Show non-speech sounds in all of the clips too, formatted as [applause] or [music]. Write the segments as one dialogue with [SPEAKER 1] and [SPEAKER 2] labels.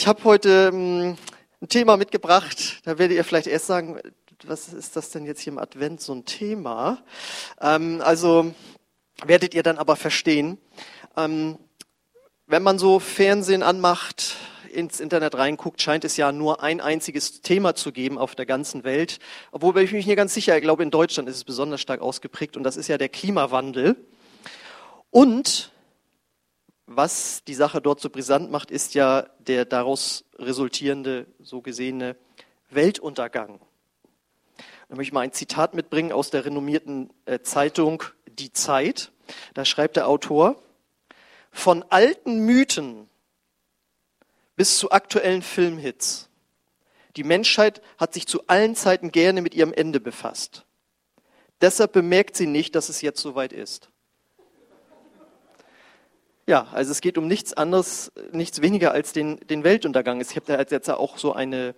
[SPEAKER 1] Ich habe heute ähm, ein Thema mitgebracht, da werdet ihr vielleicht erst sagen, was ist das denn jetzt hier im Advent so ein Thema? Ähm, also werdet ihr dann aber verstehen. Ähm, wenn man so Fernsehen anmacht, ins Internet reinguckt, scheint es ja nur ein einziges Thema zu geben auf der ganzen Welt. Obwohl ich mich nicht ganz sicher, ich glaube in Deutschland ist es besonders stark ausgeprägt und das ist ja der Klimawandel. Und was die Sache dort so brisant macht, ist ja der daraus resultierende, so gesehene Weltuntergang. Da möchte ich mal ein Zitat mitbringen aus der renommierten äh, Zeitung Die Zeit. Da schreibt der Autor, von alten Mythen bis zu aktuellen Filmhits. Die Menschheit hat sich zu allen Zeiten gerne mit ihrem Ende befasst. Deshalb bemerkt sie nicht, dass es jetzt soweit ist. Ja, also es geht um nichts anderes, nichts weniger als den, den Weltuntergang. Habe da jetzt auch so eine,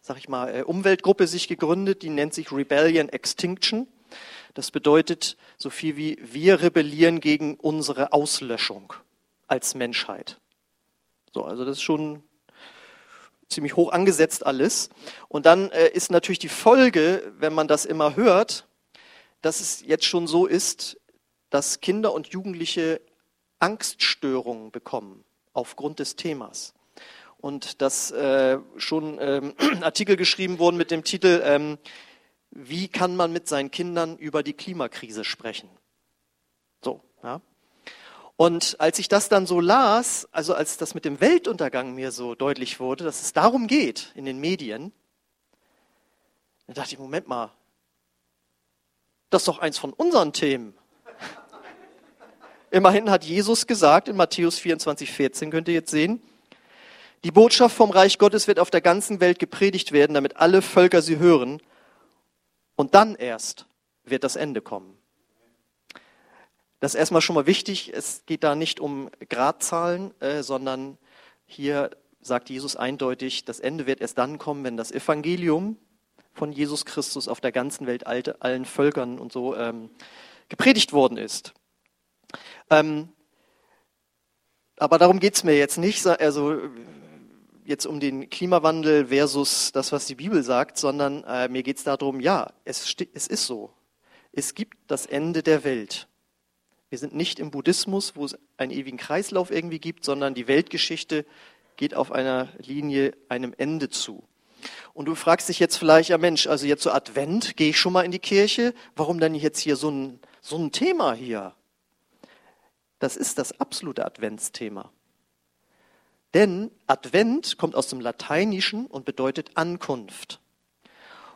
[SPEAKER 1] sag ich mal, äh, Umweltgruppe sich gegründet, die nennt sich Rebellion Extinction. Das bedeutet so viel wie wir rebellieren gegen unsere Auslöschung als Menschheit. So, also das ist schon ziemlich hoch angesetzt alles. Und dann äh, ist natürlich die Folge, wenn man das immer hört, dass es jetzt schon so ist, dass Kinder und Jugendliche Angststörungen bekommen aufgrund des Themas. Und dass äh, schon ähm, [clears throat] Artikel geschrieben wurden mit dem Titel, ähm, wie kann man mit seinen Kindern über die Klimakrise sprechen? So, ja. Und als ich das dann so las, also als das mit dem Weltuntergang mir so deutlich wurde, dass es darum geht in den Medien, dann dachte ich, Moment mal, das ist doch eins von unseren Themen. Immerhin hat Jesus gesagt in Matthäus 24, 14, könnt ihr jetzt sehen, die Botschaft vom Reich Gottes wird auf der ganzen Welt gepredigt werden, damit alle Völker sie hören. Und dann erst wird das Ende kommen. Das ist erstmal schon mal wichtig. Es geht da nicht um Gradzahlen, äh, sondern hier sagt Jesus eindeutig, das Ende wird erst dann kommen, wenn das Evangelium von Jesus Christus auf der ganzen Welt allen Völkern und so ähm, gepredigt worden ist. Ähm, aber darum geht es mir jetzt nicht, also jetzt um den Klimawandel versus das, was die Bibel sagt, sondern äh, mir geht es darum, ja, es, es ist so. Es gibt das Ende der Welt. Wir sind nicht im Buddhismus, wo es einen ewigen Kreislauf irgendwie gibt, sondern die Weltgeschichte geht auf einer Linie einem Ende zu. Und du fragst dich jetzt vielleicht, ja Mensch, also jetzt so Advent, gehe ich schon mal in die Kirche? Warum denn jetzt hier so ein, so ein Thema hier? Das ist das absolute Adventsthema. Denn Advent kommt aus dem Lateinischen und bedeutet Ankunft.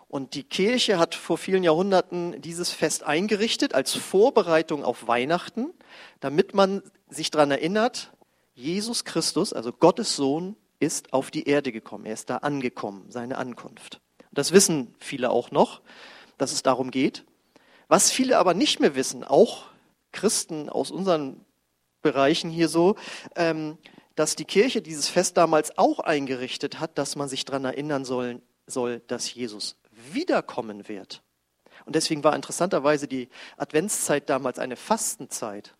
[SPEAKER 1] Und die Kirche hat vor vielen Jahrhunderten dieses Fest eingerichtet als Vorbereitung auf Weihnachten, damit man sich daran erinnert, Jesus Christus, also Gottes Sohn, ist auf die Erde gekommen. Er ist da angekommen, seine Ankunft. Das wissen viele auch noch, dass es darum geht. Was viele aber nicht mehr wissen, auch Christen aus unseren Bereichen hier so, ähm, dass die Kirche dieses Fest damals auch eingerichtet hat, dass man sich daran erinnern soll, soll, dass Jesus wiederkommen wird. Und deswegen war interessanterweise die Adventszeit damals eine Fastenzeit.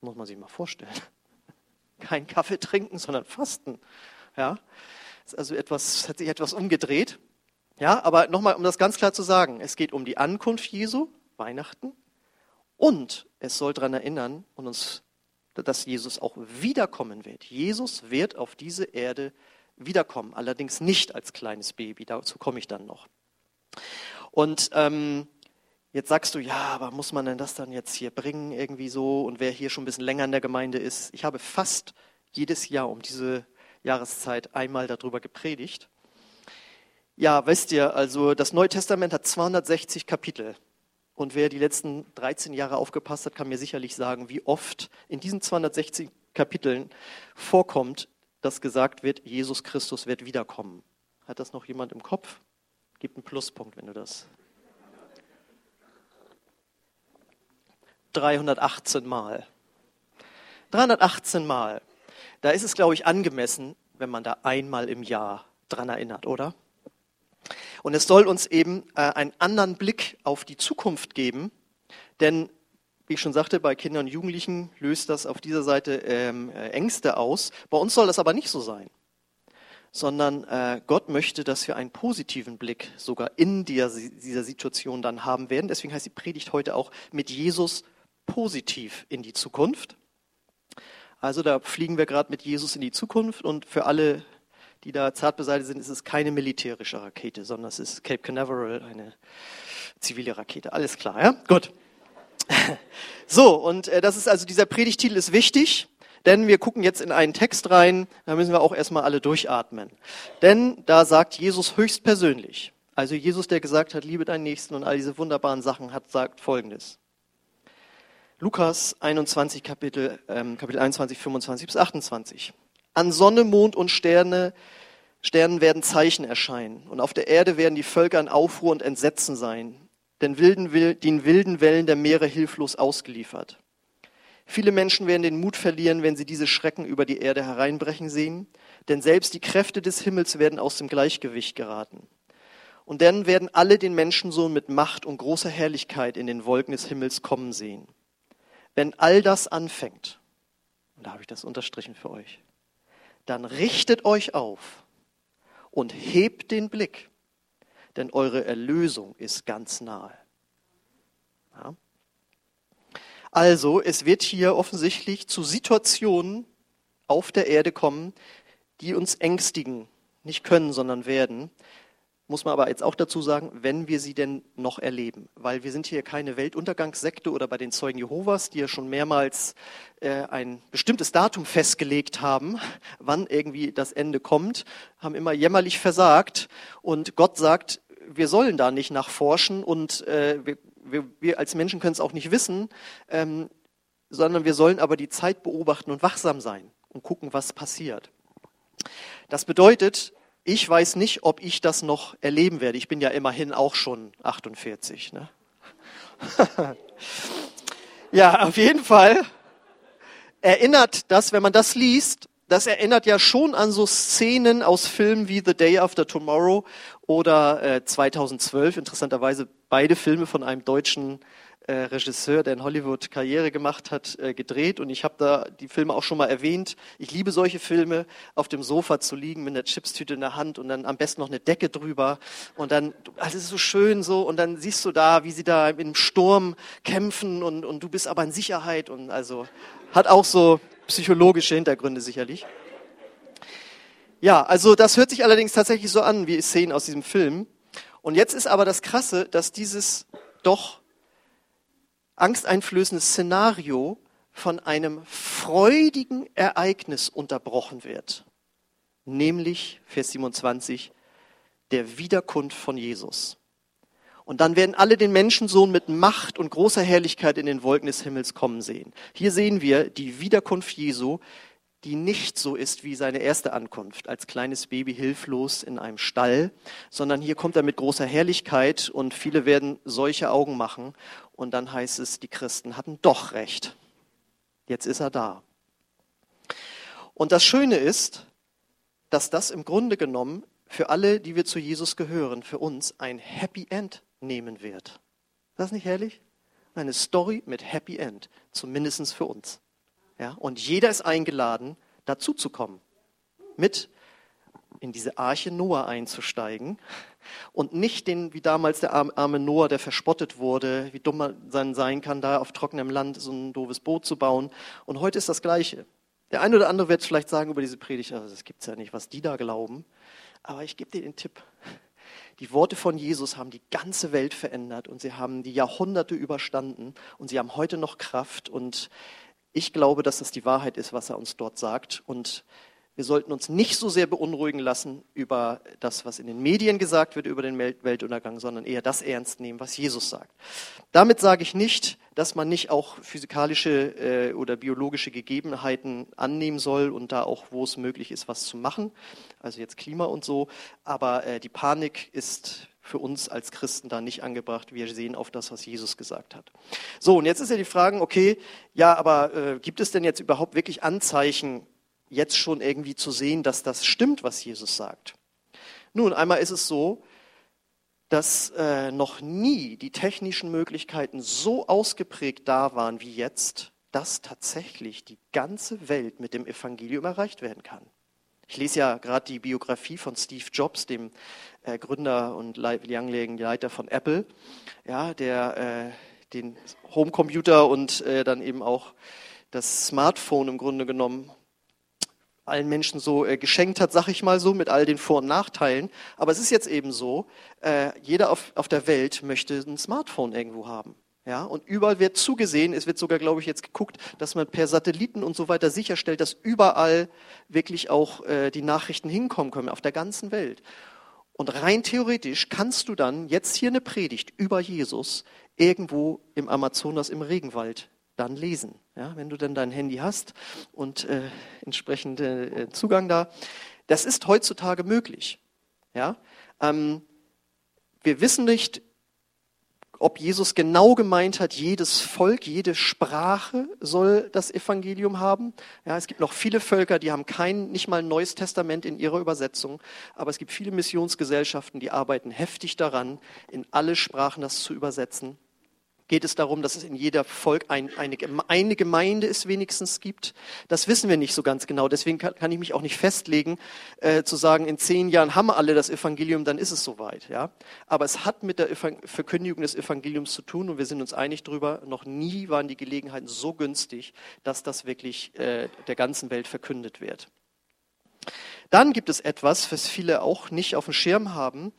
[SPEAKER 1] Muss man sich mal vorstellen. [laughs] Kein Kaffee trinken, sondern Fasten. Ja, ist also etwas, hat sich etwas umgedreht. Ja, aber nochmal, um das ganz klar zu sagen, es geht um die Ankunft Jesu, Weihnachten, und es soll daran erinnern und uns dass Jesus auch wiederkommen wird. Jesus wird auf diese Erde wiederkommen, allerdings nicht als kleines Baby. Dazu komme ich dann noch. Und ähm, jetzt sagst du, ja, aber muss man denn das dann jetzt hier bringen irgendwie so? Und wer hier schon ein bisschen länger in der Gemeinde ist, ich habe fast jedes Jahr um diese Jahreszeit einmal darüber gepredigt. Ja, wisst ihr, also das Neue Testament hat 260 Kapitel. Und wer die letzten 13 Jahre aufgepasst hat, kann mir sicherlich sagen, wie oft in diesen 260 Kapiteln vorkommt, dass gesagt wird, Jesus Christus wird wiederkommen. Hat das noch jemand im Kopf? Gib einen Pluspunkt, wenn du das. 318 Mal. 318 Mal. Da ist es, glaube ich, angemessen, wenn man da einmal im Jahr dran erinnert, oder? Und es soll uns eben äh, einen anderen Blick auf die Zukunft geben, denn wie ich schon sagte, bei Kindern und Jugendlichen löst das auf dieser Seite ähm, äh, Ängste aus. Bei uns soll das aber nicht so sein. sondern äh, Gott möchte, dass wir einen positiven Blick sogar in dieser, dieser Situation dann haben werden. Deswegen heißt die Predigt heute auch mit Jesus positiv in die Zukunft. Also da fliegen wir gerade mit Jesus in die Zukunft und für alle, die da zart beseitigt sind, ist es keine militärische Rakete, sondern es ist Cape Canaveral, eine zivile Rakete. Alles klar, ja? Gut. [laughs] So, und äh, das ist also, dieser Predigtitel ist wichtig, denn wir gucken jetzt in einen Text rein, da müssen wir auch erstmal alle durchatmen. Denn da sagt Jesus höchstpersönlich, also Jesus, der gesagt hat, liebe deinen Nächsten und all diese wunderbaren Sachen, hat sagt Folgendes. Lukas 21, Kapitel, ähm, Kapitel 21, 25 bis 28. An Sonne, Mond und Sterne, Sternen werden Zeichen erscheinen und auf der Erde werden die Völker in Aufruhr und Entsetzen sein den wilden, den wilden Wellen der Meere hilflos ausgeliefert. Viele Menschen werden den Mut verlieren, wenn sie diese Schrecken über die Erde hereinbrechen sehen, denn selbst die Kräfte des Himmels werden aus dem Gleichgewicht geraten. Und dann werden alle den Menschensohn mit Macht und großer Herrlichkeit in den Wolken des Himmels kommen sehen. Wenn all das anfängt, und da habe ich das unterstrichen für euch, dann richtet euch auf und hebt den Blick denn eure Erlösung ist ganz nahe. Ja. Also, es wird hier offensichtlich zu Situationen auf der Erde kommen, die uns ängstigen, nicht können, sondern werden muss man aber jetzt auch dazu sagen, wenn wir sie denn noch erleben. Weil wir sind hier keine Weltuntergangssekte oder bei den Zeugen Jehovas, die ja schon mehrmals äh, ein bestimmtes Datum festgelegt haben, [laughs] wann irgendwie das Ende kommt, haben immer jämmerlich versagt. Und Gott sagt, wir sollen da nicht nachforschen und äh, wir, wir, wir, als Menschen können es auch nicht wissen, ähm, sondern wir sollen aber die Zeit beobachten und wachsam sein und gucken, was passiert. Das bedeutet, ich weiß nicht, ob ich das noch erleben werde. Ich bin ja immerhin auch schon 48. Ne? [laughs] ja, auf jeden Fall erinnert das, wenn man das liest, das erinnert ja schon an so Szenen aus Filmen wie The Day After Tomorrow oder äh, 2012, interessanterweise beide Filme von einem deutschen Regisseur, der in Hollywood Karriere gemacht hat, äh, gedreht. Und ich habe da die Filme auch schon mal erwähnt. Ich liebe solche Filme, auf dem Sofa zu liegen mit einer Chipstüte in der Hand und dann am besten noch eine Decke drüber. Und dann, alles ist so schön so. Und dann siehst du da, wie sie da im Sturm kämpfen und, und du bist aber in Sicherheit. Und also hat auch so psychologische Hintergründe sicherlich. Ja, also das hört sich allerdings tatsächlich so an, wie Szenen aus diesem Film. Und jetzt ist aber das Krasse, dass dieses doch angsteinflößendes Szenario von einem freudigen Ereignis unterbrochen wird. Nämlich, Vers 27, der Wiederkunft von Jesus. Und dann werden alle den Menschensohn mit Macht und großer Herrlichkeit in den Wolken des Himmels kommen sehen. Hier sehen wir die Wiederkunft Jesu, die nicht so ist wie seine erste Ankunft, als kleines Baby hilflos in einem Stall, sondern hier kommt er mit großer Herrlichkeit und viele werden solche Augen machen und dann heißt es, die Christen hatten doch recht. Jetzt ist er da. Und das Schöne ist, dass das im Grunde genommen für alle, die wir zu Jesus gehören, für uns ein Happy End nehmen wird. Ist das nicht herrlich? Eine Story mit Happy End, zumindest für uns. Ja, und jeder ist eingeladen, dazu zu kommen, mit in diese Arche Noah einzusteigen und nicht den, wie damals der arme Noah, der verspottet wurde, wie dumm man sein kann, da auf trockenem Land so ein doofes Boot zu bauen. Und heute ist das Gleiche. Der eine oder andere wird vielleicht sagen über diese Predigt, also das gibt's ja nicht, was die da glauben. Aber ich gebe dir den Tipp. Die Worte von Jesus haben die ganze Welt verändert und sie haben die Jahrhunderte überstanden und sie haben heute noch Kraft und ich glaube, dass das die Wahrheit ist, was er uns dort sagt. Und wir sollten uns nicht so sehr beunruhigen lassen über das, was in den Medien gesagt wird über den Weltuntergang, sondern eher das ernst nehmen, was Jesus sagt. Damit sage ich nicht, dass man nicht auch physikalische äh, oder biologische Gegebenheiten annehmen soll und da auch, wo es möglich ist, was zu machen. Also jetzt Klima und so. Aber äh, die Panik ist für uns als Christen da nicht angebracht. Wir sehen auf das, was Jesus gesagt hat. So, und jetzt ist ja die Frage, okay, ja, aber äh, gibt es denn jetzt überhaupt wirklich Anzeichen, jetzt schon irgendwie zu sehen, dass das stimmt, was Jesus sagt? Nun, einmal ist es so, dass äh, noch nie die technischen Möglichkeiten so ausgeprägt da waren wie jetzt, dass tatsächlich die ganze Welt mit dem Evangelium erreicht werden kann. Ich lese ja gerade die Biografie von Steve Jobs, dem äh, Gründer und langjährigen Leiter von Apple, ja, der äh, den Homecomputer und äh, dann eben auch das Smartphone im Grunde genommen allen Menschen so äh, geschenkt hat, sag ich mal so, mit all den Vor- und Nachteilen. Aber es ist jetzt eben so, äh, jeder auf, auf der Welt möchte ein Smartphone irgendwo haben. Ja, und überall wird zugesehen, es wird sogar, glaube ich, jetzt geguckt, dass man per Satelliten und so weiter sicherstellt, dass überall wirklich auch äh, die Nachrichten hinkommen können, auf der ganzen Welt. Und rein theoretisch kannst du dann jetzt hier eine Predigt über Jesus irgendwo im Amazonas im Regenwald dann lesen. Ja, wenn du dann dein Handy hast und äh, entsprechend äh, Zugang da. Das ist heutzutage möglich. Ja, ähm, wir wissen nicht, ob Jesus genau gemeint hat, jedes Volk, jede Sprache soll das Evangelium haben. Ja, es gibt noch viele Völker, die haben kein, nicht mal ein neues Testament in ihrer Übersetzung, aber es gibt viele Missionsgesellschaften, die arbeiten heftig daran, in alle Sprachen das zu übersetzen geht es darum, dass es in jeder Volk ein, eine, eine Gemeinde es wenigstens gibt. Das wissen wir nicht so ganz genau. Deswegen kann, kann ich mich auch nicht festlegen, äh, zu sagen, in zehn Jahren haben wir alle das Evangelium, dann ist es soweit. Ja? Aber es hat mit der Verkündigung des Evangeliums zu tun und wir sind uns einig darüber, noch nie waren die Gelegenheiten so günstig, dass das wirklich äh, der ganzen Welt verkündet wird. Dann gibt es etwas, was viele auch nicht auf dem Schirm haben,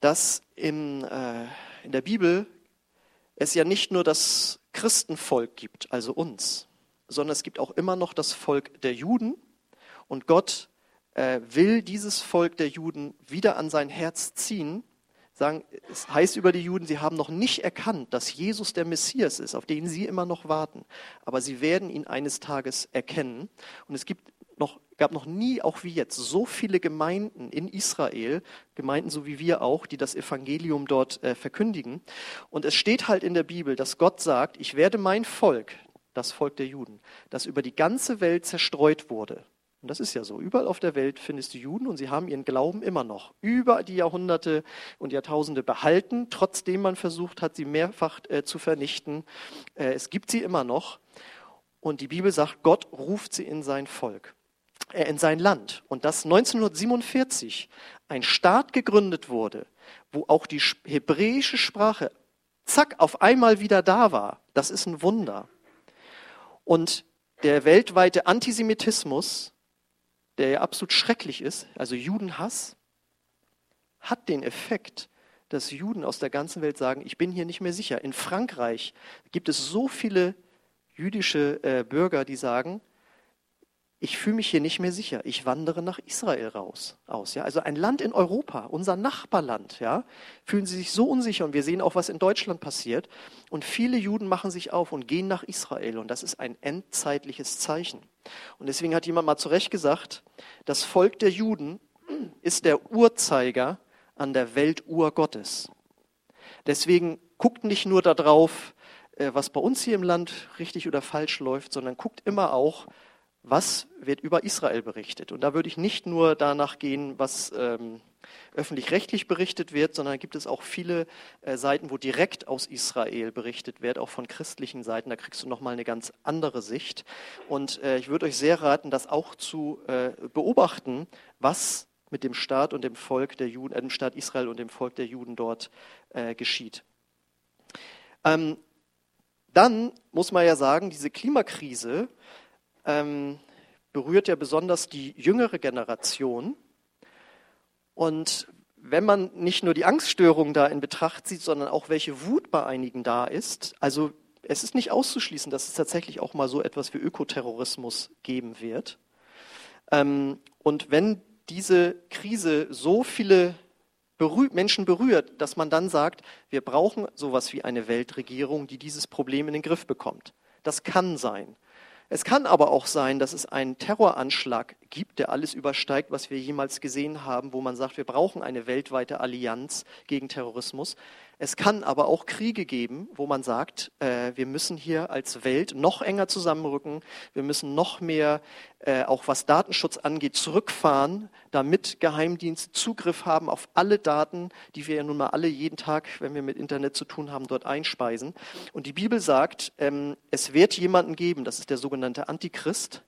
[SPEAKER 1] dass im, äh, in der Bibel es ja nicht nur das Christenvolk gibt, also uns, sondern es gibt auch immer noch das Volk der Juden. Und Gott äh, will dieses Volk der Juden wieder an sein Herz ziehen. Sagen, es heißt über die Juden, sie haben noch nicht erkannt, dass Jesus der Messias ist, auf den sie immer noch warten. Aber sie werden ihn eines Tages erkennen. Und es gibt noch, gab noch nie, auch wie jetzt, so viele Gemeinden in Israel, Gemeinden so wie wir auch, die das Evangelium dort äh, verkündigen. Und es steht halt in der Bibel, dass Gott sagt, ich werde mein Volk, das Volk der Juden, das über die ganze Welt zerstreut wurde. Und das ist ja so. Überall auf der Welt findest du Juden und sie haben ihren Glauben immer noch über die Jahrhunderte und Jahrtausende behalten, trotzdem man versucht hat, sie mehrfach äh, zu vernichten. Äh, es gibt sie immer noch. Und die Bibel sagt, Gott ruft sie in sein Volk äh, in sein Land und dass 1947 ein Staat gegründet wurde, wo auch die hebräische Sprache zack auf einmal wieder da war, das ist ein Wunder. Und der weltweite Antisemitismus, der ja absolut schrecklich ist, also Judenhass, hat den Effekt, dass Juden aus der ganzen Welt sagen, ich bin hier nicht mehr sicher. In Frankreich gibt es so viele jüdische äh, Bürger, die sagen, ich fühle mich hier nicht mehr sicher. Ich wandere nach Israel raus aus. Ja? Also ein Land in Europa, unser Nachbarland, ja, fühlen sie sich so unsicher. Und wir sehen auch, was in Deutschland passiert. Und viele Juden machen sich auf und gehen nach Israel. Und das ist ein endzeitliches Zeichen. Und deswegen hat jemand mal zu Recht gesagt, das Volk der Juden ist der Urzeiger an der Weltuhr Gottes. Deswegen guckt nicht nur darauf, äh, was bei uns hier im Land richtig oder falsch läuft, sondern guckt immer auch, was wird über Israel berichtet. Und da würde ich nicht nur danach gehen, was ähm, öffentlich-rechtlich berichtet wird, sondern gibt es auch viele äh, Seiten, wo direkt aus Israel berichtet wird, auch von christlichen Seiten. Da kriegst du nochmal eine ganz andere Sicht. Und äh, ich würde euch sehr raten, das auch zu äh, beobachten, was mit dem Staat und dem Volk der Juden, äh, dem Staat Israel und dem Volk der Juden dort äh, geschieht. Ähm, dann muss man ja sagen, diese Klimakrise, ähm, berührt ja besonders die jüngere Generation. Und wenn man nicht nur die Angststörung da in Betracht zieht, sondern auch welche Wut bei einigen da ist, also es ist nicht auszuschließen, dass es tatsächlich auch mal so etwas wie Ökoterrorismus geben wird. Ähm, und wenn diese Krise so viele berührt, Menschen berührt, dass man dann sagt, wir brauchen sowas wie eine Weltregierung, die dieses Problem in den Griff bekommt. Das kann sein. Es kann aber auch sein, dass es einen Terroranschlag gibt, der alles übersteigt, was wir jemals gesehen haben, wo man sagt, wir brauchen eine weltweite Allianz gegen Terrorismus. Es kann aber auch Kriege geben, wo man sagt, äh, wir müssen hier als Welt noch enger zusammenrücken, wir müssen noch mehr, äh, auch was Datenschutz angeht, zurückfahren, damit Geheimdienste Zugriff haben auf alle Daten, die wir ja nun mal alle jeden Tag, wenn wir mit Internet zu tun haben, dort einspeisen. Und die Bibel sagt, ähm, es wird jemanden geben, das ist der sogenannte Antichrist,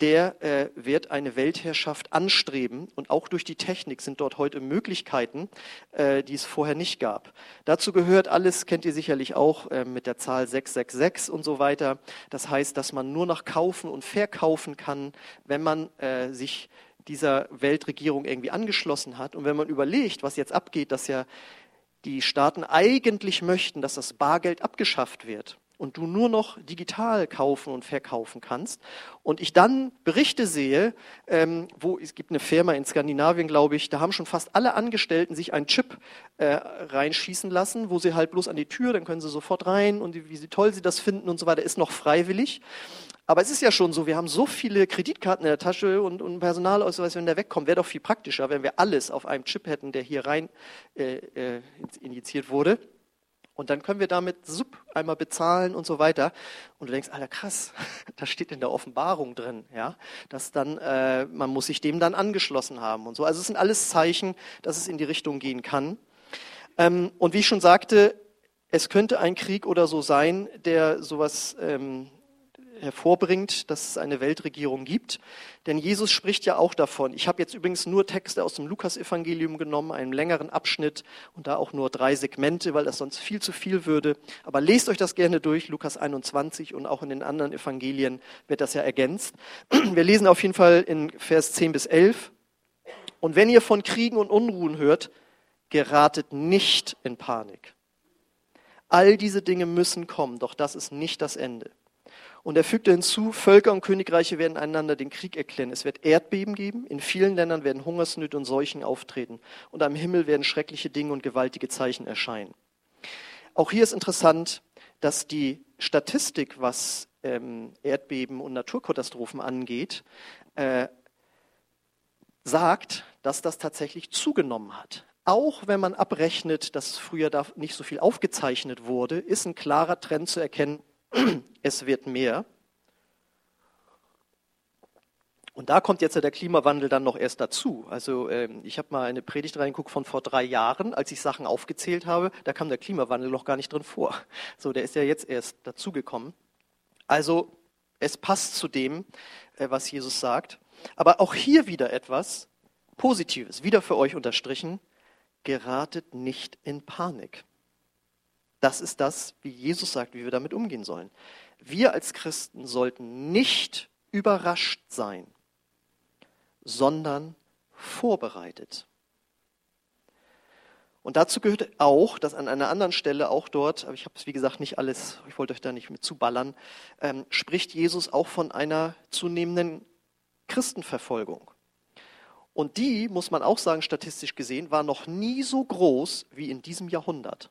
[SPEAKER 1] der äh, wird eine Weltherrschaft anstreben und auch durch die Technik sind dort heute Möglichkeiten, äh, die es vorher nicht gab. Dazu gehört alles, kennt ihr sicherlich auch, äh, mit der Zahl 666 und so weiter. Das heißt, dass man nur noch kaufen und verkaufen kann, wenn man äh, sich dieser Weltregierung irgendwie angeschlossen hat. Und wenn man überlegt, was jetzt abgeht, dass ja die Staaten eigentlich möchten, dass das Bargeld abgeschafft wird und du nur noch digital kaufen und verkaufen kannst. Und ich dann Berichte sehe, ähm, wo es gibt eine Firma in Skandinavien, glaube ich, da haben schon fast alle Angestellten sich einen Chip äh, reinschießen lassen, wo sie halt bloß an die Tür, dann können sie sofort rein und wie, wie toll sie das finden und so weiter, ist noch freiwillig. Aber es ist ja schon so, wir haben so viele Kreditkarten in der Tasche und, und Personalausweis, wenn der wegkommt, wäre doch viel praktischer, wenn wir alles auf einem Chip hätten, der hier rein äh, äh, injiziert wurde. Und dann können wir damit sub einmal bezahlen und so weiter. Und du denkst, Alter, krass, [laughs] da steht in der Offenbarung drin, ja, dass dann, äh, man muss sich dem dann angeschlossen haben und so. Also es sind alles Zeichen, dass es in die Richtung gehen kann. Ähm, und wie ich schon sagte, es könnte ein Krieg oder so sein, der sowas ähm, hervorbringt, dass es eine Weltregierung gibt. Denn Jesus spricht ja auch davon. Ich habe jetzt übrigens nur Texte aus dem Lukasevangelium genommen, einen längeren Abschnitt und da auch nur drei Segmente, weil das sonst viel zu viel würde. Aber lest euch das gerne durch, Lukas 21 und auch in den anderen Evangelien wird das ja ergänzt. Wir lesen auf jeden Fall in Vers 10 bis 11. Und wenn ihr von Kriegen und Unruhen hört, geratet nicht in Panik. All diese Dinge müssen kommen, doch das ist nicht das Ende. Und er fügte hinzu, Völker und Königreiche werden einander den Krieg erklären. Es wird Erdbeben geben, in vielen Ländern werden Hungersnöte und Seuchen auftreten und am Himmel werden schreckliche Dinge und gewaltige Zeichen erscheinen. Auch hier ist interessant, dass die Statistik, was ähm, Erdbeben und Naturkatastrophen angeht, äh, sagt, dass das tatsächlich zugenommen hat. Auch wenn man abrechnet, dass früher da nicht so viel aufgezeichnet wurde, ist ein klarer Trend zu erkennen, es wird mehr. Und da kommt jetzt der Klimawandel dann noch erst dazu. Also ähm, ich habe mal eine Predigt reingeguckt von vor drei Jahren, als ich Sachen aufgezählt habe, da kam der Klimawandel noch gar nicht drin vor. So, der ist ja jetzt erst dazugekommen. Also es passt zu dem, äh, was Jesus sagt. Aber auch hier wieder etwas Positives, wieder für euch unterstrichen, geratet nicht in Panik. Das ist das, wie Jesus sagt, wie wir damit umgehen sollen. Wir als Christen sollten nicht überrascht sein, sondern vorbereitet. Und dazu gehört auch, dass an einer anderen Stelle, auch dort, aber ich habe es wie gesagt nicht alles, ich wollte euch da nicht mit zuballern, ähm, spricht Jesus auch von einer zunehmenden Christenverfolgung. Und die, muss man auch sagen, statistisch gesehen, war noch nie so groß wie in diesem Jahrhundert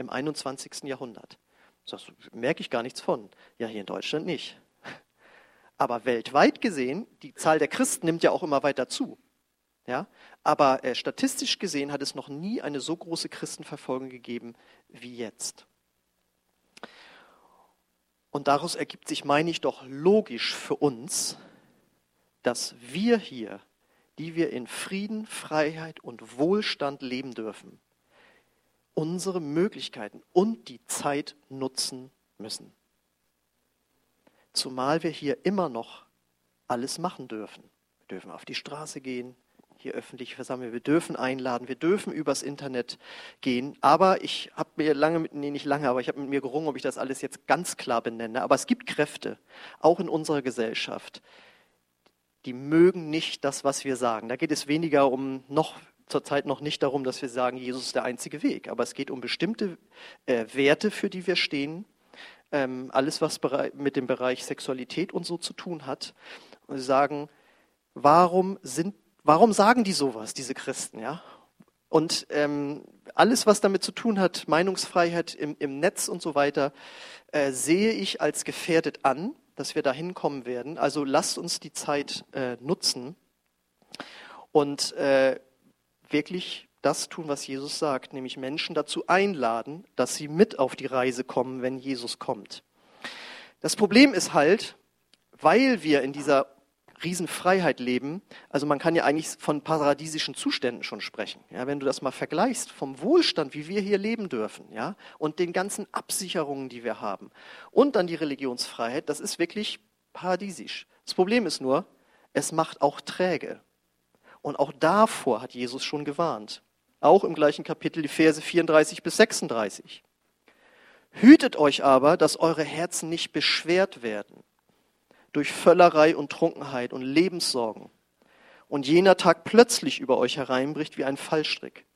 [SPEAKER 1] im 21. Jahrhundert. Das merke ich gar nichts von. Ja, hier in Deutschland nicht. [laughs] Aber weltweit gesehen, die Zahl der Christen nimmt ja auch immer weiter zu. Ja? Aber äh, statistisch gesehen hat es noch nie eine so große Christenverfolgung gegeben wie jetzt. Und daraus ergibt sich, meine ich, doch logisch für uns, dass wir hier, die wir in Frieden, Freiheit und Wohlstand leben dürfen, unsere Möglichkeiten und die Zeit nutzen müssen. Zumal wir hier immer noch alles machen dürfen. Wir dürfen auf die Straße gehen, hier öffentlich versammeln, wir dürfen einladen, wir dürfen übers Internet gehen. Aber ich habe mir lange nee, nicht lange, aber ich habe mit mir gerungen, ob ich das alles jetzt ganz klar benenne. Aber es gibt Kräfte, auch in unserer Gesellschaft, die mögen nicht das, was wir sagen. Da geht es weniger um noch zurzeit noch nicht darum, dass wir sagen, Jesus ist der einzige Weg, aber es geht um bestimmte äh, Werte, für die wir stehen. Ähm, alles, was mit dem Bereich Sexualität und so zu tun hat. Und sagen, warum, sind, warum sagen die sowas, diese Christen? Ja? Und ähm, alles, was damit zu tun hat, Meinungsfreiheit im, im Netz und so weiter, äh, sehe ich als gefährdet an, dass wir da hinkommen werden. Also lasst uns die Zeit äh, nutzen und äh, wirklich das tun, was Jesus sagt, nämlich Menschen dazu einladen, dass sie mit auf die Reise kommen, wenn Jesus kommt. Das Problem ist halt, weil wir in dieser Riesenfreiheit leben, also man kann ja eigentlich von paradiesischen Zuständen schon sprechen. Ja, wenn du das mal vergleichst vom Wohlstand, wie wir hier leben dürfen, ja, und den ganzen Absicherungen, die wir haben, und dann die Religionsfreiheit, das ist wirklich paradiesisch. Das Problem ist nur, es macht auch träge. Und auch davor hat Jesus schon gewarnt. Auch im gleichen Kapitel die Verse 34 bis 36. Hütet euch aber, dass eure Herzen nicht beschwert werden durch Völlerei und Trunkenheit und Lebenssorgen und jener Tag plötzlich über euch hereinbricht wie ein Fallstrick.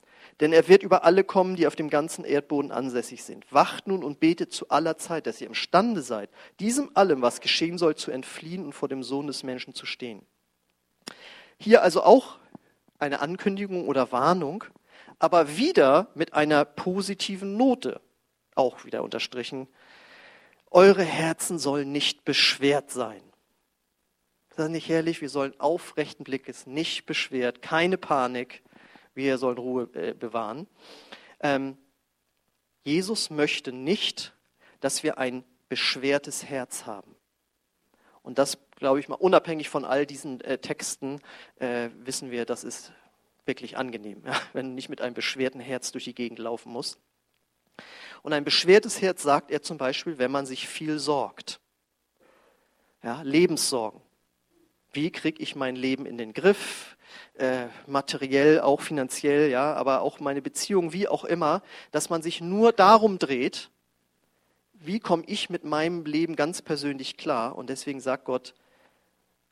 [SPEAKER 1] Denn er wird über alle kommen, die auf dem ganzen Erdboden ansässig sind. Wacht nun und betet zu aller Zeit, dass ihr imstande seid, diesem allem, was geschehen soll, zu entfliehen und vor dem Sohn des Menschen zu stehen. Hier also auch eine Ankündigung oder Warnung, aber wieder mit einer positiven Note, auch wieder unterstrichen. Eure Herzen sollen nicht beschwert sein. Ist das nicht herrlich? Wir sollen aufrechten Blickes, nicht beschwert, keine Panik. Wir sollen Ruhe äh, bewahren. Ähm, Jesus möchte nicht, dass wir ein beschwertes Herz haben. Und das, glaube ich mal, unabhängig von all diesen äh, Texten, äh, wissen wir, das ist wirklich angenehm, ja, [laughs] wenn du nicht mit einem beschwerten Herz durch die Gegend laufen musst. Und ein beschwertes Herz sagt er zum Beispiel, wenn man sich viel sorgt. Ja, Lebenssorgen. Wie kriege ich mein Leben in den Griff? Äh, materiell, auch finanziell, ja, aber auch meine Beziehung, wie auch immer, dass man sich nur darum dreht, wie komme ich mit meinem Leben ganz persönlich klar? Und deswegen sagt Gott,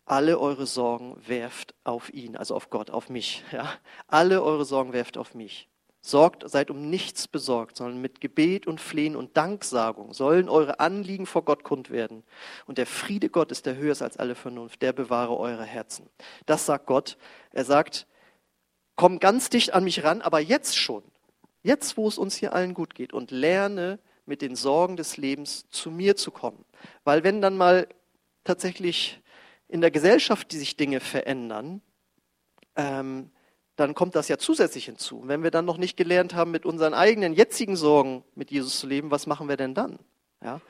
[SPEAKER 1] alle eure Sorgen werft auf ihn, also auf Gott, auf mich. Ja? Alle eure Sorgen werft auf mich. Sorgt, seid um nichts besorgt, sondern mit Gebet und Flehen und Danksagung sollen eure Anliegen vor Gott kund werden. Und der Friede Gottes, der höher ist als alle Vernunft, der bewahre eure Herzen. Das sagt Gott. Er sagt, komm ganz dicht an mich ran, aber jetzt schon, jetzt wo es uns hier allen gut geht und lerne mit den Sorgen des Lebens zu mir zu kommen. Weil wenn dann mal tatsächlich in der Gesellschaft die sich Dinge verändern, ähm, dann kommt das ja zusätzlich hinzu. Wenn wir dann noch nicht gelernt haben, mit unseren eigenen jetzigen Sorgen mit Jesus zu leben, was machen wir denn dann? Ja?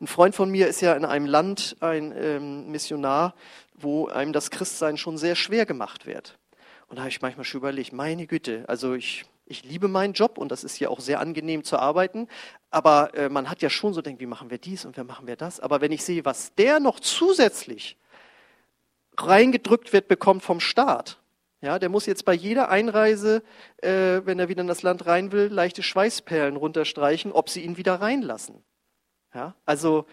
[SPEAKER 1] Ein Freund von mir ist ja in einem Land ein ähm, Missionar, wo einem das Christsein schon sehr schwer gemacht wird. Und da habe ich manchmal schon überlegt, meine Güte, also ich, ich liebe meinen Job und das ist ja auch sehr angenehm zu arbeiten, aber äh, man hat ja schon so denkt, wie machen wir dies und wie machen wir das? Aber wenn ich sehe, was der noch zusätzlich reingedrückt wird, bekommt vom Staat, ja, der muss jetzt bei jeder Einreise, äh, wenn er wieder in das Land rein will, leichte Schweißperlen runterstreichen, ob sie ihn wieder reinlassen. Ja, also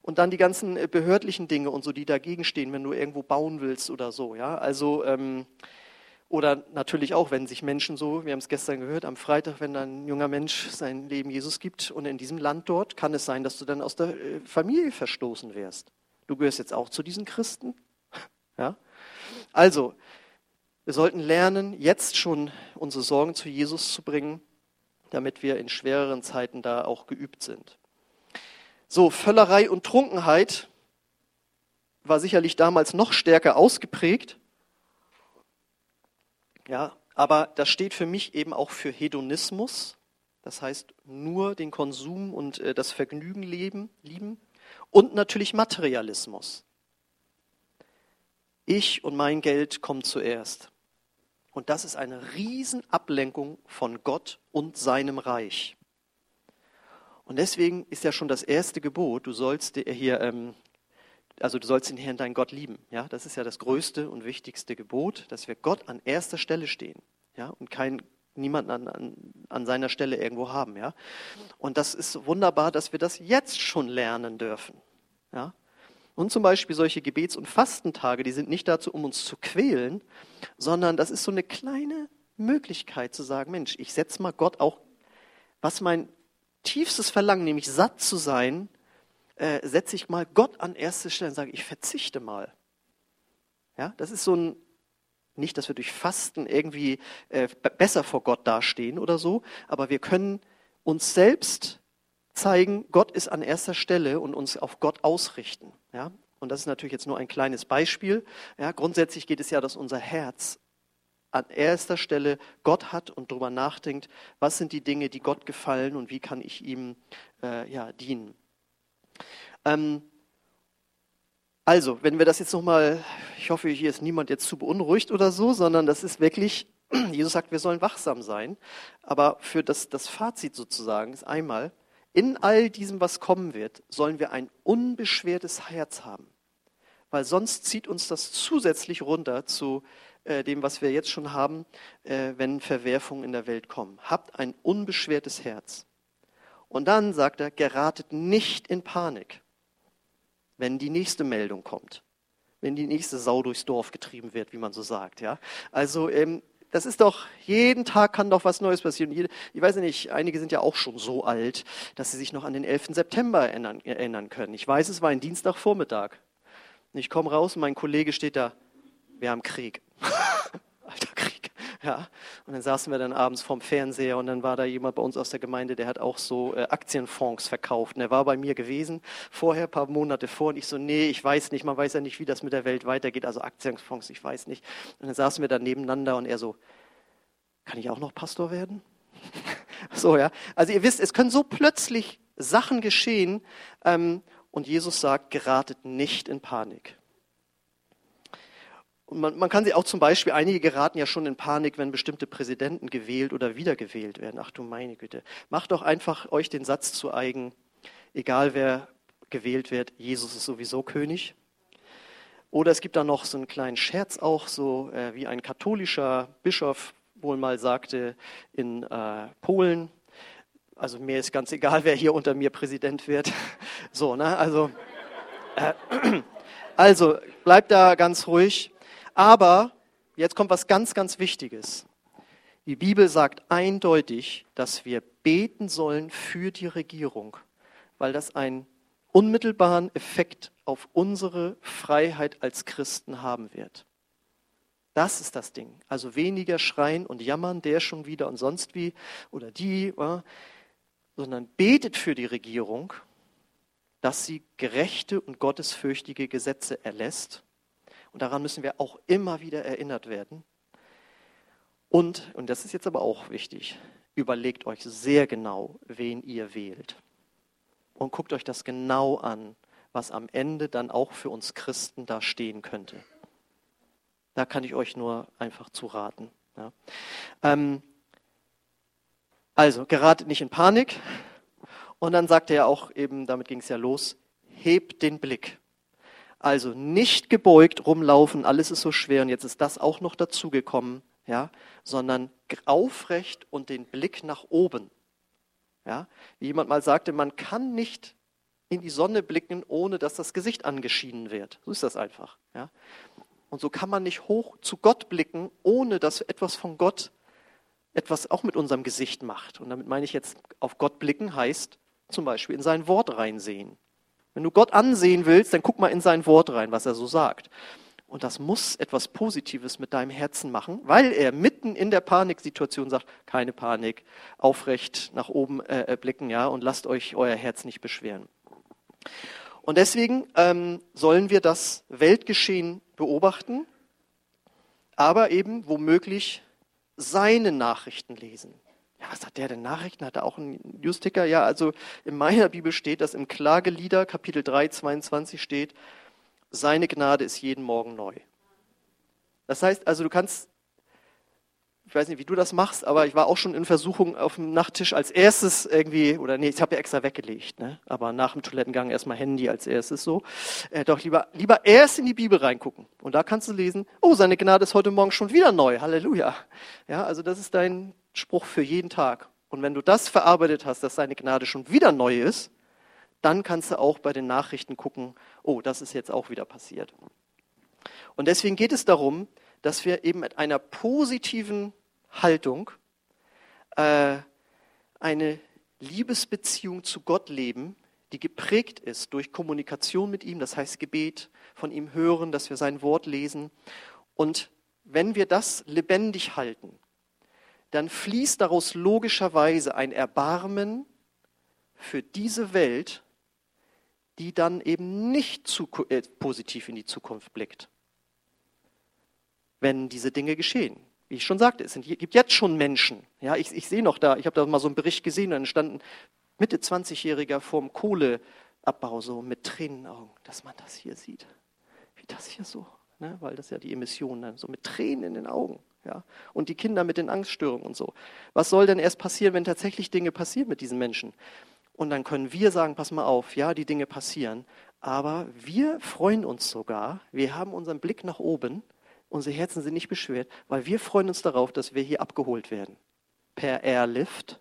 [SPEAKER 1] und dann die ganzen äh, behördlichen Dinge und so, die dagegen stehen, wenn du irgendwo bauen willst oder so. Ja, also ähm, oder natürlich auch, wenn sich Menschen so, wir haben es gestern gehört, am Freitag, wenn ein junger Mensch sein Leben Jesus gibt und in diesem Land dort, kann es sein, dass du dann aus der äh, Familie verstoßen wirst. Du gehörst jetzt auch zu diesen Christen. Ja? Also, wir sollten lernen, jetzt schon unsere Sorgen zu Jesus zu bringen, damit wir in schwereren Zeiten da auch geübt sind. So, Völlerei und Trunkenheit war sicherlich damals noch stärker ausgeprägt. Ja, aber das steht für mich eben auch für Hedonismus. Das heißt, nur den Konsum und äh, das Vergnügen leben, lieben. Und natürlich Materialismus. Ich und mein Geld kommen zuerst. Und das ist eine Riesenablenkung von Gott und seinem Reich. Und deswegen ist ja schon das erste Gebot, du sollst hier, ähm, also du sollst den Herrn, deinen Gott lieben. Ja, das ist ja das größte und wichtigste Gebot, dass wir Gott an erster Stelle stehen. Ja, und kein, niemanden an, an, an seiner Stelle irgendwo haben. Ja, und das ist wunderbar, dass wir das jetzt schon lernen dürfen. Ja, und zum Beispiel solche Gebets- und Fastentage, die sind nicht dazu, um uns zu quälen, sondern das ist so eine kleine Möglichkeit zu sagen, Mensch, ich setze mal Gott auch, was mein tiefstes Verlangen, nämlich satt zu sein, äh, setze ich mal Gott an erste Stelle und sage, ich verzichte mal. Ja, das ist so ein, nicht, dass wir durch Fasten irgendwie äh, besser vor Gott dastehen oder so, aber wir können uns selbst zeigen, Gott ist an erster Stelle und uns auf Gott ausrichten. Ja? Und das ist natürlich jetzt nur ein kleines Beispiel. Ja, grundsätzlich geht es ja, dass unser Herz an erster Stelle Gott hat und darüber nachdenkt, was sind die Dinge, die Gott gefallen und wie kann ich ihm äh, ja, dienen. Ähm, also, wenn wir das jetzt nochmal, ich hoffe, hier ist niemand jetzt zu beunruhigt oder so, sondern das ist wirklich, [clears throat] Jesus sagt, wir sollen wachsam sein. Aber für das, das Fazit sozusagen ist einmal, in all diesem, was kommen wird, sollen wir ein unbeschwertes Herz haben. weil sonst zieht uns das zusätzlich runter zu äh, dem, was wir jetzt schon haben, äh, wenn Verwerfungen in der Welt kommen. Habt ein unbeschwertes Herz. Und dann sagt er, geratet nicht in Panik, wenn die nächste Meldung kommt, wenn die nächste Sau durchs Dorf getrieben wird, wie man so sagt. Ja? Also ähm, das ist doch, jeden Tag kann doch was Neues passieren. Ich weiß nicht, einige sind ja auch schon so alt, dass sie sich noch an den 11. September erinnern, können. Ich weiß, es war ein Dienstagvormittag. Ich komme raus und mein Kollege steht da, wir haben Krieg. Ja. Und dann saßen wir dann abends vorm Fernseher und dann war da jemand bei uns aus der Gemeinde, der hat auch so äh, Aktienfonds verkauft. Und er war bei mir gewesen, vorher, ein paar Monate vor, und ich so, nee, ich weiß nicht, man weiß ja nicht, wie das mit der Welt weitergeht, also Aktienfonds, ich weiß nicht. Und dann saßen wir da nebeneinander und er so, kann ich auch noch Pastor werden? [laughs] so, ja. Also ihr wisst, es können so plötzlich Sachen geschehen ähm, und Jesus sagt, geratet nicht in Panik. Und man, man, kann sie auch zum Beispiel, einige geraten ja schon in Panik, wenn bestimmte Präsidenten gewählt oder wiedergewählt werden. Ach du meine Güte. Macht doch einfach euch den Satz zu eigen, egal wer gewählt wird, Jesus ist sowieso König. Oder es gibt da noch so einen kleinen Scherz auch, so äh, wie ein katholischer Bischof wohl mal sagte in äh, Polen, also mir ist ganz egal, wer hier unter mir Präsident wird. [laughs] So, ne? Also, äh, [clears throat] also bleibt da ganz ruhig. Aber jetzt kommt was ganz, ganz Wichtiges. Die Bibel sagt eindeutig, dass wir beten sollen für die Regierung, weil das einen unmittelbaren Effekt auf unsere Freiheit als Christen haben wird. Das ist das Ding. Also weniger schreien und jammern, der schon wieder und sonst wie oder die, sondern betet für die Regierung, dass sie gerechte und gottesfürchtige Gesetze erlässt und daran müssen wir auch immer wieder erinnert werden. Und, und das ist jetzt aber auch wichtig, überlegt euch sehr genau, wen ihr wählt. Und guckt euch das genau an, was am Ende dann auch für uns Christen da stehen könnte. Da kann ich euch nur einfach zu raten. Ja. Ähm, also, geratet nicht in Panik. Und dann sagte er auch eben, damit ging es ja los, hebt den Blick. Also nicht gebeugt rumlaufen, alles ist so schwer und jetzt ist das auch noch dazugekommen, ja, sondern aufrecht und den Blick nach oben. Ja, wie jemand mal sagte, man kann nicht in die Sonne blicken, ohne dass das Gesicht angeschienen wird. So ist das einfach. Ja. Und so kann man nicht hoch zu Gott blicken, ohne dass etwas von Gott etwas auch mit unserem Gesicht macht. Und damit meine ich jetzt, auf Gott blicken heißt zum Beispiel in sein Wort reinsehen. Wenn du Gott ansehen willst, dann guck mal in sein Wort rein, was er so sagt. Und das muss etwas Positives mit deinem Herzen machen, weil er mitten in der Paniksituation sagt, keine Panik, aufrecht nach oben äh, äh, blicken, ja, und lasst euch euer Herz nicht beschweren. Und deswegen ähm, sollen wir das Weltgeschehen beobachten, aber eben womöglich seine Nachrichten lesen. Ja, was hat der denn Nachrichten? Hat er auch einen Newsticker? Ja, also in meiner Bibel steht, dass im Klagelieder Kapitel 3, 22 steht, seine Gnade ist jeden Morgen neu. Das heißt also, du kannst, ich weiß nicht, wie du das machst, aber ich war auch schon in Versuchung auf dem Nachttisch als erstes irgendwie, oder nee, ich habe ja extra weggelegt, ne? aber nach dem Toilettengang erstmal Handy als erstes so. Äh, doch lieber, lieber erst in die Bibel reingucken. Und da kannst du lesen, oh, seine Gnade ist heute Morgen schon wieder neu. Halleluja. Ja, also das ist dein, Spruch für jeden Tag. Und wenn du das verarbeitet hast, dass seine Gnade schon wieder neu ist, dann kannst du auch bei den Nachrichten gucken, oh, das ist jetzt auch wieder passiert. Und deswegen geht es darum, dass wir eben mit einer positiven Haltung äh, eine Liebesbeziehung zu Gott leben, die geprägt ist durch Kommunikation mit ihm, das heißt Gebet, von ihm hören, dass wir sein Wort lesen. Und wenn wir das lebendig halten, dann fließt daraus logischerweise ein Erbarmen für diese Welt, die dann eben nicht zu, äh, positiv in die Zukunft blickt, wenn diese Dinge geschehen. Wie ich schon sagte, es gibt jetzt schon Menschen. Ja, ich, ich sehe noch da, ich habe da mal so einen Bericht gesehen, dann standen Mitte 20-Jähriger vorm Kohleabbau so mit Tränen in den Augen, dass man das hier sieht. Wie das hier so, ne? weil das ja die Emissionen dann so mit Tränen in den Augen. Ja? Und die Kinder mit den Angststörungen und so. Was soll denn erst passieren, wenn tatsächlich Dinge passieren mit diesen Menschen? Und dann können wir sagen, pass mal auf, ja, die Dinge passieren. Aber wir freuen uns sogar, wir haben unseren Blick nach oben, unsere Herzen sind nicht beschwert, weil wir freuen uns darauf, dass wir hier abgeholt werden. Per Airlift,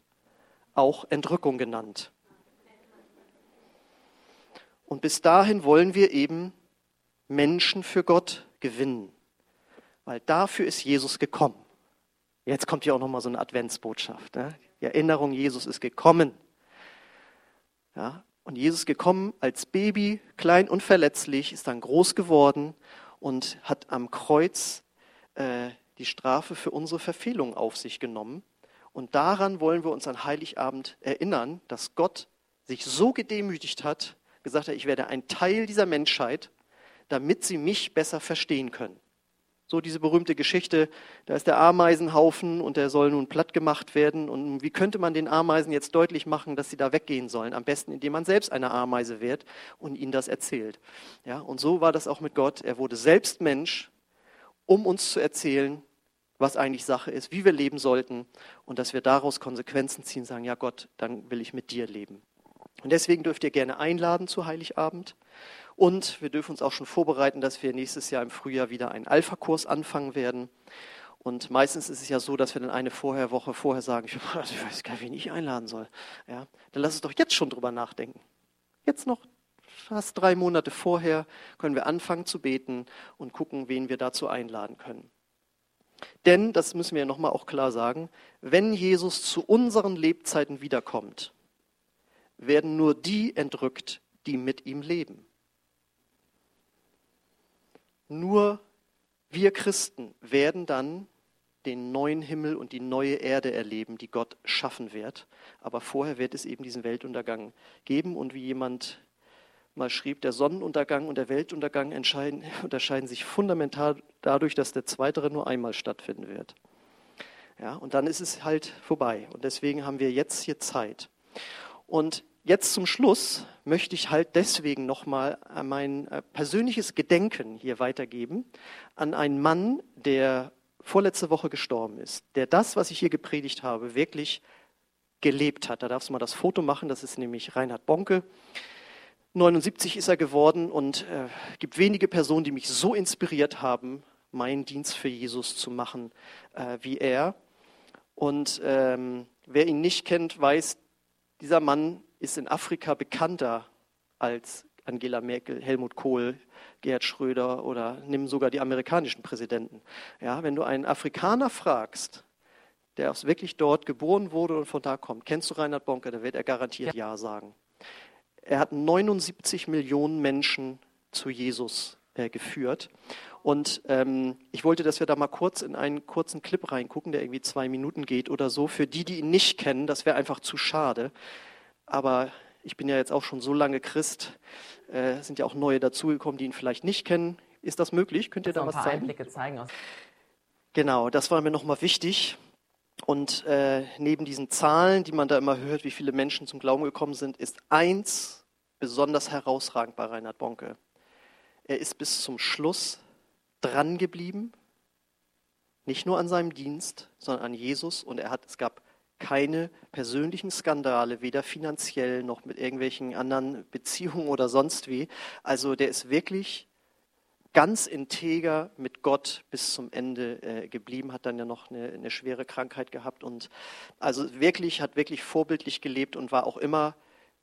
[SPEAKER 1] auch Entrückung genannt. Und bis dahin wollen wir eben Menschen für Gott gewinnen, weil dafür ist Jesus gekommen. Jetzt kommt ja auch nochmal so eine Adventsbotschaft. Ne? Die Erinnerung, Jesus ist gekommen. Ja? Und Jesus ist gekommen als Baby, klein und verletzlich, ist dann groß geworden und hat am Kreuz äh, die Strafe für unsere Verfehlung auf sich genommen. Und daran wollen wir uns an Heiligabend erinnern, dass Gott sich so gedemütigt hat, gesagt hat, ich werde ein Teil dieser Menschheit, damit sie mich besser verstehen können. So diese berühmte Geschichte, da ist der Ameisenhaufen und der soll nun platt gemacht werden. Und wie könnte man den Ameisen jetzt deutlich machen, dass sie da weggehen sollen? Am besten, indem man selbst eine Ameise wird und ihnen das erzählt. Ja, und so war das auch mit Gott. Er wurde selbst Mensch, um uns zu erzählen, was eigentlich Sache ist, wie wir leben sollten und dass wir daraus Konsequenzen ziehen, sagen, ja Gott, dann will ich mit dir leben. Und deswegen dürft ihr gerne einladen zu Heiligabend. Und wir dürfen uns auch schon vorbereiten, dass wir nächstes Jahr im Frühjahr wieder einen Alpha-Kurs anfangen werden. Und meistens ist es ja so, dass wir dann eine vorher, Woche vorher sagen, [laughs] ich weiß gar nicht, wen ich einladen soll. Ja, dann lass uns doch jetzt schon drüber nachdenken. Jetzt noch fast drei Monate vorher können wir anfangen zu beten und gucken, wen wir dazu einladen können. Denn, das müssen wir ja nochmal auch klar sagen, wenn Jesus zu unseren Lebzeiten wiederkommt, werden nur die entrückt, die mit ihm leben. Nur wir Christen werden dann den neuen Himmel und die neue Erde erleben, die Gott schaffen wird. Aber vorher wird es eben diesen Weltuntergang geben. Und wie jemand mal schrieb, der Sonnenuntergang und der Weltuntergang [laughs] unterscheiden sich fundamental dadurch, dass der zweitere nur einmal stattfinden wird. Ja, und dann ist es halt vorbei. Und deswegen haben wir jetzt hier Zeit. Und jetzt zum Schluss möchte ich halt deswegen nochmal mein äh, persönliches Gedenken hier weitergeben an einen Mann, der vorletzte Woche gestorben ist, der das, was ich hier gepredigt habe, wirklich gelebt hat. Da darfst du mal das Foto machen, das ist nämlich Reinhard Bonke. 79 ist er geworden und äh, gibt wenige Personen, die mich so inspiriert haben, meinen Dienst für Jesus zu machen äh, wie er. Und ähm, wer ihn nicht kennt, weiß, dieser Mann ist in Afrika bekannter als Angela Merkel, Helmut Kohl, Gerhard Schröder oder nimm sogar die amerikanischen Präsidenten. Ja, wenn du einen Afrikaner fragst, der wirklich dort geboren wurde und von da kommt, kennst du Reinhard Bonke, da wird er garantiert Ja, ja sagen. Er hat 79 Millionen Menschen zu Jesus äh, geführt. Und ähm, ich wollte, dass wir da mal kurz in einen kurzen Clip reingucken, der irgendwie zwei Minuten geht oder so. Für die, die ihn nicht kennen, das wäre einfach zu schade aber ich bin ja jetzt auch schon so lange Christ, äh, sind ja auch neue dazugekommen, die ihn vielleicht nicht kennen. Ist das möglich? Könnt ihr da was zeigen? Einblicke zeigen? Genau, das war mir nochmal wichtig. Und äh, neben diesen Zahlen, die man da immer hört, wie viele Menschen zum Glauben gekommen sind, ist eins besonders herausragend bei Reinhard Bonke. Er ist bis zum Schluss dran geblieben, nicht nur an seinem Dienst, sondern an Jesus. Und er hat, es gab keine persönlichen Skandale, weder finanziell noch mit irgendwelchen anderen Beziehungen oder sonst wie. Also der ist wirklich ganz integer mit Gott bis zum Ende äh, geblieben, hat dann ja noch eine, eine, schwere Krankheit gehabt und also wirklich, hat wirklich vorbildlich gelebt und war auch immer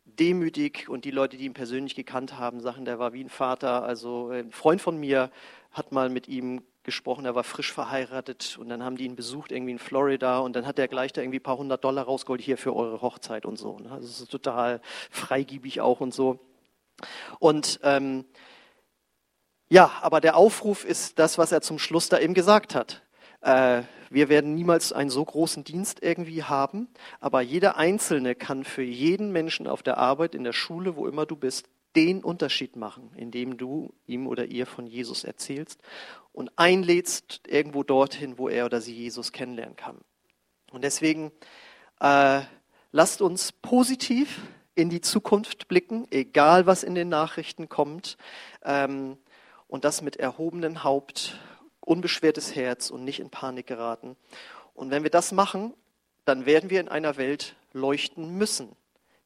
[SPEAKER 1] demütig und die Leute, die ihn persönlich gekannt haben, sagen, der war wie ein Vater. Also äh, ein Freund von mir hat mal mit ihm gesprochen, er war frisch verheiratet und dann haben die ihn besucht irgendwie in Florida und dann hat er gleich da irgendwie ein paar hundert Dollar rausgeholt hier für eure Hochzeit und so. Ne? Also total freigiebig auch und so. Und ähm, ja, aber der Aufruf ist das, was er zum Schluss da eben gesagt hat. Äh, wir werden niemals einen so großen Dienst irgendwie haben, aber jeder Einzelne kann für jeden Menschen auf der Arbeit, in der Schule, wo immer du bist, den Unterschied machen, indem du ihm oder ihr von Jesus erzählst und einlädst irgendwo dorthin, wo er oder sie Jesus kennenlernen kann. Und deswegen äh, lasst uns positiv in die Zukunft blicken, egal was in den Nachrichten kommt, ähm, und das mit erhobenem Haupt, unbeschwertes Herz und nicht in Panik geraten. Und wenn wir das machen, dann werden wir in einer Welt leuchten müssen,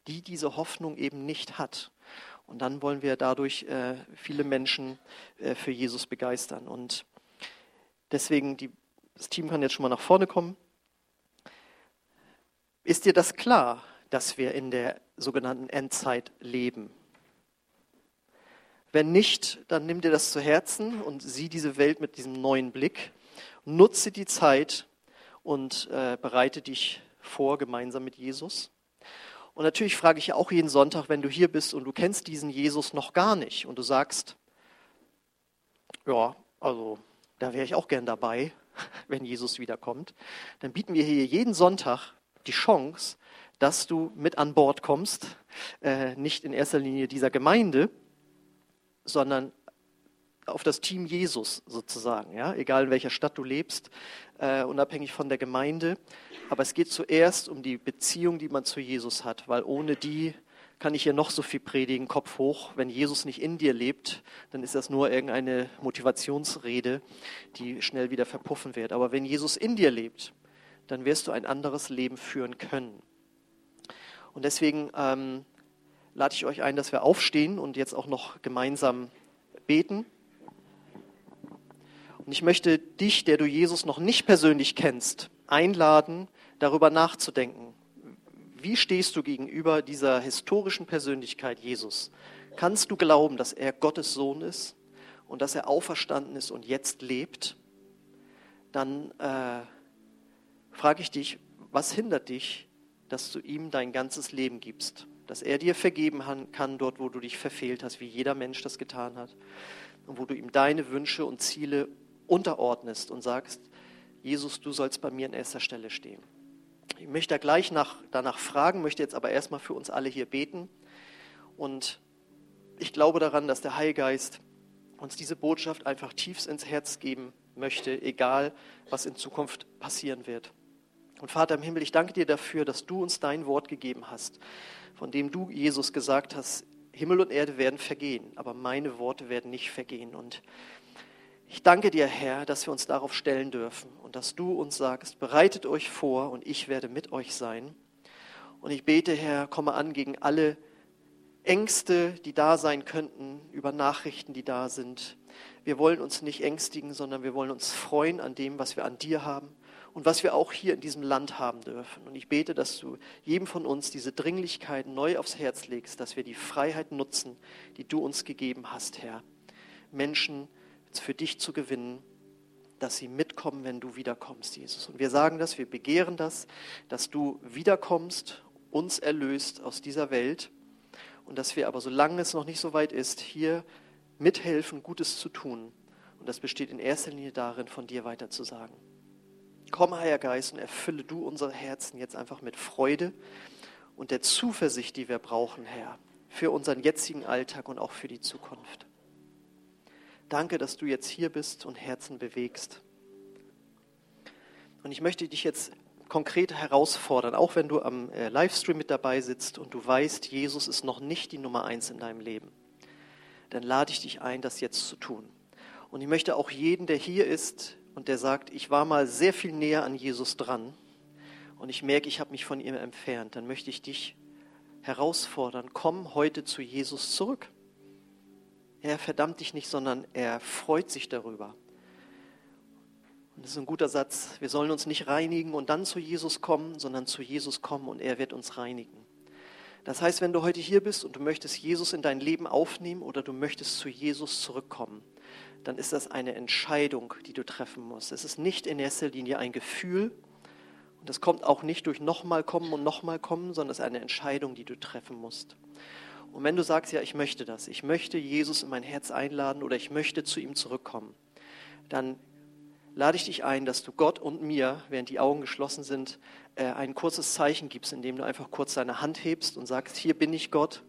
[SPEAKER 1] die diese Hoffnung eben nicht hat. Und dann wollen wir dadurch äh, viele Menschen äh, für Jesus begeistern. Und deswegen, die, das Team kann jetzt schon mal nach vorne kommen. Ist dir das klar, dass wir in der sogenannten Endzeit leben? Wenn nicht, dann nimm dir das zu Herzen und sieh diese Welt mit diesem neuen Blick. Nutze die Zeit und äh, bereite dich vor gemeinsam mit Jesus. Und natürlich frage ich auch jeden Sonntag, wenn du hier bist und du kennst diesen Jesus noch gar nicht und du sagst, ja, also da wäre ich auch gern dabei, [laughs] wenn Jesus wiederkommt, dann bieten wir hier jeden Sonntag die Chance, dass du mit an Bord kommst, äh, nicht in erster Linie dieser Gemeinde, sondern auf das Team Jesus sozusagen, ja, egal in welcher Stadt du lebst, äh, unabhängig von der Gemeinde. Aber es geht zuerst um die Beziehung, die man zu Jesus hat, weil ohne die kann ich hier noch so viel predigen, Kopf hoch. Wenn Jesus nicht in dir lebt, dann ist das nur irgendeine Motivationsrede, die schnell wieder verpuffen wird. Aber wenn Jesus in dir lebt, dann wirst du ein anderes Leben führen können. Und deswegen ähm, lade ich euch ein, dass wir aufstehen und jetzt auch noch gemeinsam beten. Und ich möchte dich, der du Jesus noch nicht persönlich kennst, einladen, darüber nachzudenken. Wie stehst du gegenüber dieser historischen Persönlichkeit Jesus? Kannst du glauben, dass er Gottes Sohn ist und dass er auferstanden ist und jetzt lebt? Dann äh, frage ich dich, was hindert dich, dass du ihm dein ganzes Leben gibst? dass er dir vergeben kann dort, wo du dich verfehlt hast, wie jeder Mensch das getan hat, und wo du ihm deine Wünsche und Ziele unterordnest und sagst, Jesus, du sollst bei mir an erster Stelle stehen. Ich möchte da gleich nach, danach fragen, möchte jetzt aber erstmal für uns alle hier beten. Und ich glaube daran, dass der Heilgeist uns diese Botschaft einfach tiefst ins Herz geben möchte, egal was in Zukunft passieren wird. Und Vater im Himmel, ich danke dir dafür, dass du uns dein Wort gegeben hast, von dem du, Jesus, gesagt hast, Himmel und Erde werden vergehen, aber meine Worte werden nicht vergehen. Und ich danke dir, Herr, dass wir uns darauf stellen dürfen und dass du uns sagst, bereitet euch vor und ich werde mit euch sein. Und ich bete, Herr, komme an gegen alle Ängste, die da sein könnten, über Nachrichten, die da sind. Wir wollen uns nicht ängstigen, sondern wir wollen uns freuen an dem, was wir an dir haben und was wir auch hier in diesem Land haben dürfen. Und ich bete, dass du jedem von uns diese Dringlichkeit neu aufs Herz legst, dass wir die Freiheit nutzen, die du uns gegeben hast, Herr. Menschen für dich zu gewinnen, dass sie mitkommen, wenn du wiederkommst, Jesus. Und wir sagen das, wir begehren das, dass du wiederkommst, uns erlöst aus dieser Welt und dass wir aber, solange es noch nicht so weit ist, hier mithelfen, Gutes zu tun. Und das besteht in erster Linie darin, von dir weiterzusagen. Komm, Heiliger Geist, und erfülle du unsere Herzen jetzt einfach mit Freude und der Zuversicht, die wir brauchen, Herr, für unseren jetzigen Alltag und auch für die Zukunft. Danke, dass du jetzt hier bist und Herzen bewegst. Und ich möchte dich jetzt konkret herausfordern, auch wenn du am äh, Livestream mit dabei sitzt und du weißt, Jesus ist noch nicht die Nummer eins in deinem Leben, dann lade ich dich ein, das jetzt zu tun. Und ich möchte auch jeden, der hier ist, und der sagt, ich war mal sehr viel näher an Jesus dran und ich merke, ich habe mich von ihm entfernt, dann möchte ich dich herausfordern, komm heute zu Jesus zurück. Er verdammt dich nicht, sondern er freut sich darüber. Und das ist ein guter Satz. Wir sollen uns nicht reinigen und dann zu Jesus kommen, sondern zu Jesus kommen und er wird uns reinigen. Das heißt, wenn du heute hier bist und du möchtest Jesus in dein Leben aufnehmen oder du möchtest zu Jesus zurückkommen, dann ist das eine Entscheidung, die du treffen musst. Es ist nicht in erster Linie ein Gefühl und das kommt auch nicht durch nochmal kommen und nochmal kommen, sondern es ist eine Entscheidung, die du treffen musst. Und wenn du sagst, ja, ich möchte das, ich möchte Jesus in mein Herz einladen oder ich möchte zu ihm zurückkommen, dann lade ich dich ein, dass du Gott und mir, während die Augen geschlossen sind, äh, ein kurzes Zeichen gibst, indem du einfach kurz deine Hand hebst und sagst, hier bin ich Gott,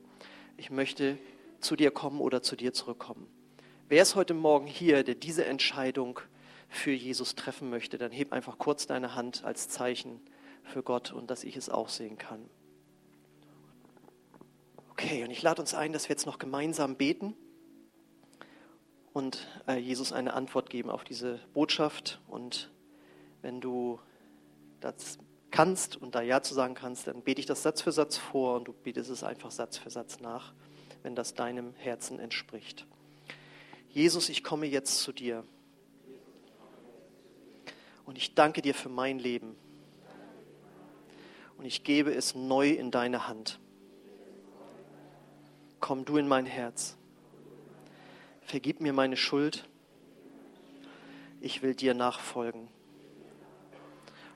[SPEAKER 1] ich möchte zu dir kommen oder zu dir zurückkommen. Wer ist heute Morgen hier, der diese Entscheidung für Jesus treffen möchte, dann heb einfach kurz deine Hand als Zeichen für Gott und dass ich es auch sehen kann. Okay, und ich lade uns ein, dass wir jetzt noch gemeinsam beten und äh, Jesus eine Antwort geben auf diese Botschaft. Und wenn du das kannst und da Ja zu sagen kannst, dann bete ich das Satz für Satz vor und du betest es einfach Satz für Satz nach, wenn das deinem Herzen entspricht. Jesus, ich komme jetzt zu dir. Und ich danke dir für mein Leben. Und ich gebe es neu in deine Hand. Komm du in mein Herz. Vergib mir meine Schuld. Ich will dir nachfolgen.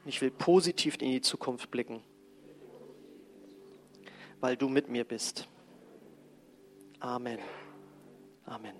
[SPEAKER 1] Und ich will positiv in die Zukunft blicken, weil du mit mir bist. Amen. Amen.